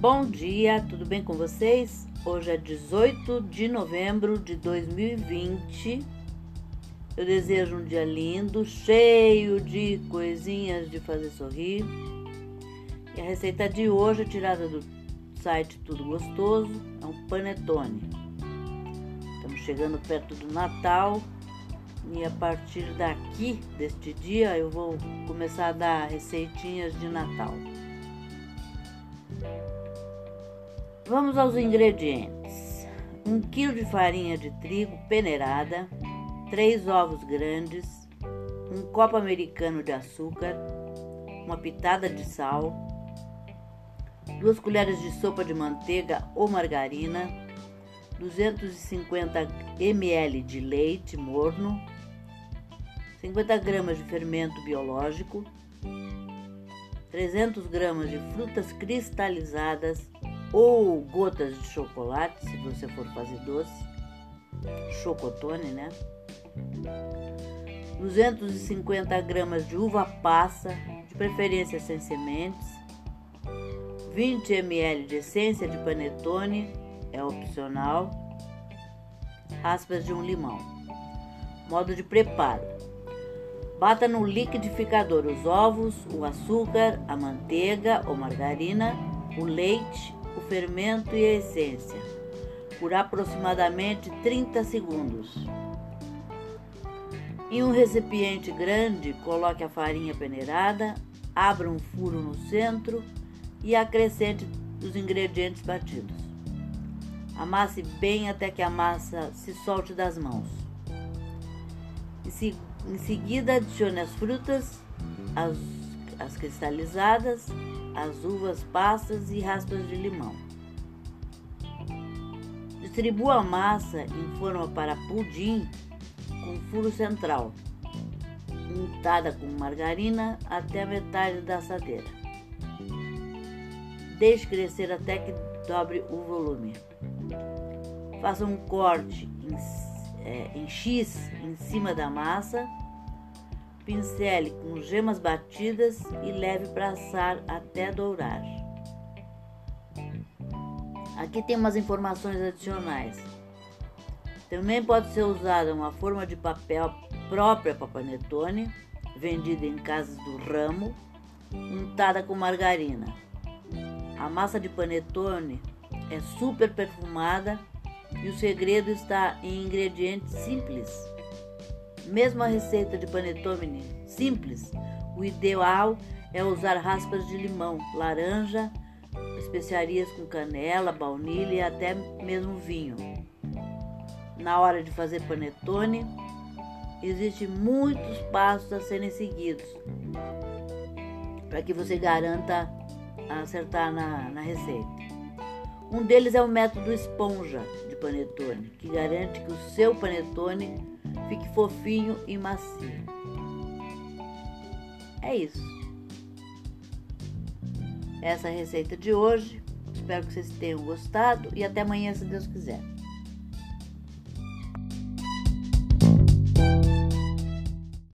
Bom dia, tudo bem com vocês? Hoje é 18 de novembro de 2020. Eu desejo um dia lindo, cheio de coisinhas de fazer sorrir. E a receita de hoje é tirada do site Tudo Gostoso, é um panetone. Estamos chegando perto do Natal e a partir daqui, deste dia, eu vou começar a dar receitinhas de Natal. Vamos aos ingredientes: 1 kg de farinha de trigo peneirada, 3 ovos grandes, um copo americano de açúcar, uma pitada de sal, 2 colheres de sopa de manteiga ou margarina, 250 ml de leite morno, 50 gramas de fermento biológico, 300 gramas de frutas cristalizadas ou gotas de chocolate, se você for fazer doce, chocotone, né? 250 gramas de uva passa, de preferência sem sementes, 20 ml de essência de panetone, é opcional, raspas de um limão. Modo de preparo: bata no liquidificador os ovos, o açúcar, a manteiga ou margarina, o leite o fermento e a essência por aproximadamente 30 segundos. Em um recipiente grande, coloque a farinha peneirada, abra um furo no centro e acrescente os ingredientes batidos. Amasse bem até que a massa se solte das mãos. Em seguida, adicione as frutas, as, as cristalizadas as uvas passas e raspas de limão. Distribua a massa em forma para pudim com furo central, untada com margarina até a metade da assadeira. Deixe crescer até que dobre o volume. Faça um corte em, é, em X em cima da massa Pincele com gemas batidas e leve para assar até dourar. Aqui tem umas informações adicionais. Também pode ser usada uma forma de papel própria para panetone, vendida em casas do ramo, untada com margarina. A massa de panetone é super perfumada e o segredo está em ingredientes simples. Mesmo receita de panetone simples, o ideal é usar raspas de limão, laranja, especiarias com canela, baunilha e até mesmo vinho. Na hora de fazer panetone, existem muitos passos a serem seguidos para que você garanta acertar na, na receita. Um deles é o método esponja de panetone, que garante que o seu panetone fique fofinho e macio. É isso. Essa é a receita de hoje. Espero que vocês tenham gostado e até amanhã, se Deus quiser.